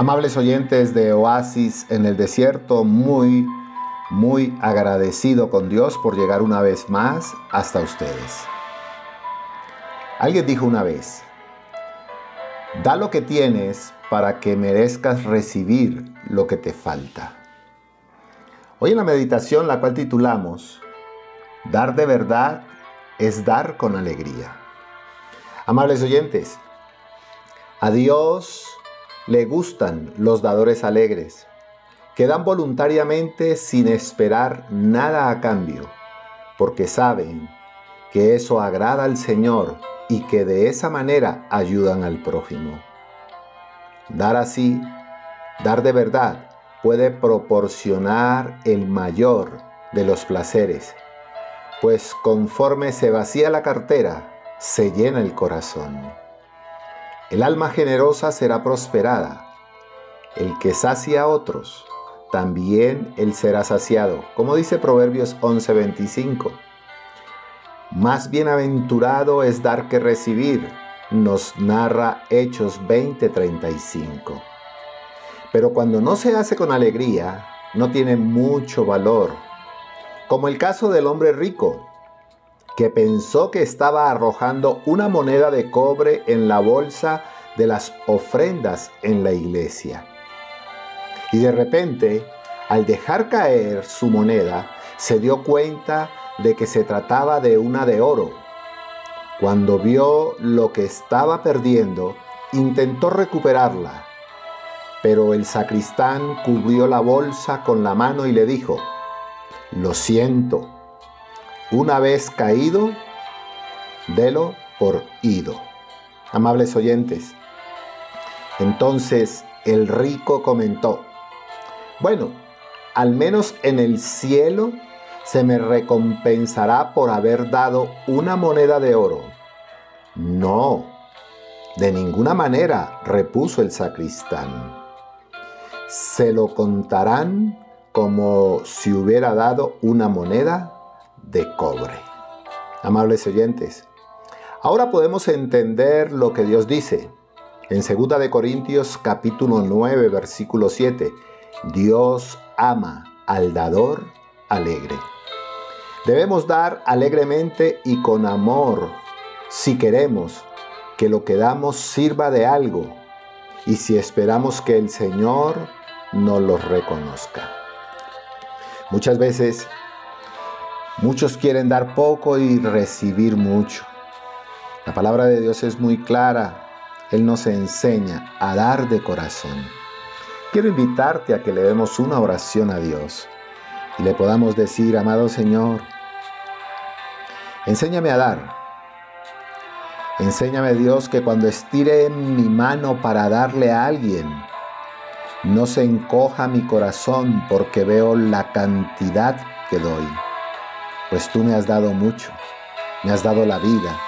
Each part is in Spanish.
Amables oyentes de Oasis en el desierto, muy, muy agradecido con Dios por llegar una vez más hasta ustedes. Alguien dijo una vez, da lo que tienes para que merezcas recibir lo que te falta. Hoy en la meditación, la cual titulamos, Dar de verdad es dar con alegría. Amables oyentes, a Dios le gustan los dadores alegres, que dan voluntariamente sin esperar nada a cambio, porque saben que eso agrada al Señor y que de esa manera ayudan al prójimo. Dar así, dar de verdad, puede proporcionar el mayor de los placeres, pues conforme se vacía la cartera, se llena el corazón. El alma generosa será prosperada. El que sacia a otros, también él será saciado, como dice Proverbios 11:25. Más bienaventurado es dar que recibir, nos narra Hechos 20:35. Pero cuando no se hace con alegría, no tiene mucho valor, como el caso del hombre rico, que pensó que estaba arrojando una moneda de cobre en la bolsa de las ofrendas en la iglesia. Y de repente, al dejar caer su moneda, se dio cuenta de que se trataba de una de oro. Cuando vio lo que estaba perdiendo, intentó recuperarla, pero el sacristán cubrió la bolsa con la mano y le dijo, lo siento, una vez caído, delo por ido. Amables oyentes, entonces el rico comentó, bueno, al menos en el cielo se me recompensará por haber dado una moneda de oro. No, de ninguna manera, repuso el sacristán. Se lo contarán como si hubiera dado una moneda de cobre. Amables oyentes, ahora podemos entender lo que Dios dice. En 2 de Corintios capítulo 9 versículo 7, Dios ama al dador alegre. Debemos dar alegremente y con amor si queremos que lo que damos sirva de algo y si esperamos que el Señor nos lo reconozca. Muchas veces Muchos quieren dar poco y recibir mucho. La palabra de Dios es muy clara. Él nos enseña a dar de corazón. Quiero invitarte a que le demos una oración a Dios y le podamos decir, amado Señor, enséñame a dar. Enséñame Dios que cuando estire mi mano para darle a alguien, no se encoja mi corazón porque veo la cantidad que doy pues tú me has dado mucho, me has dado la vida,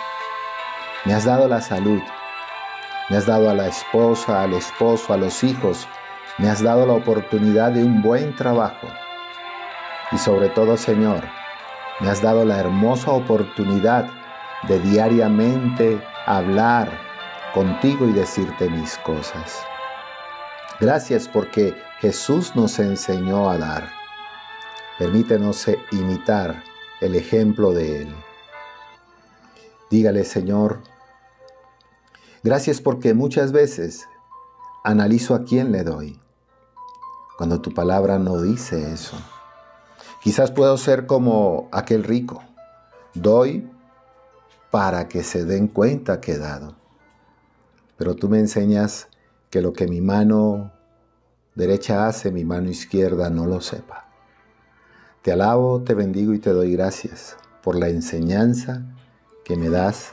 me has dado la salud, me has dado a la esposa, al esposo, a los hijos, me has dado la oportunidad de un buen trabajo. Y sobre todo, Señor, me has dado la hermosa oportunidad de diariamente hablar contigo y decirte mis cosas. Gracias porque Jesús nos enseñó a dar. Permítenos imitar el ejemplo de Él. Dígale, Señor, gracias porque muchas veces analizo a quién le doy, cuando tu palabra no dice eso. Quizás puedo ser como aquel rico, doy para que se den cuenta que he dado. Pero tú me enseñas que lo que mi mano derecha hace, mi mano izquierda no lo sepa. Te alabo, te bendigo y te doy gracias por la enseñanza que me das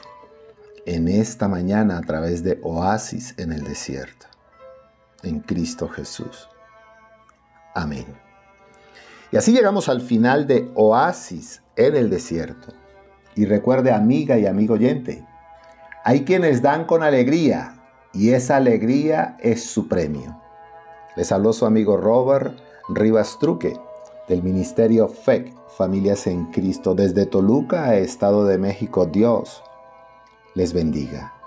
en esta mañana a través de Oasis en el desierto, en Cristo Jesús. Amén. Y así llegamos al final de Oasis en el desierto. Y recuerde, amiga y amigo oyente, hay quienes dan con alegría y esa alegría es su premio. Les habló su amigo Robert Rivas Truque del Ministerio FEC, Familias en Cristo, desde Toluca Estado de México. Dios les bendiga.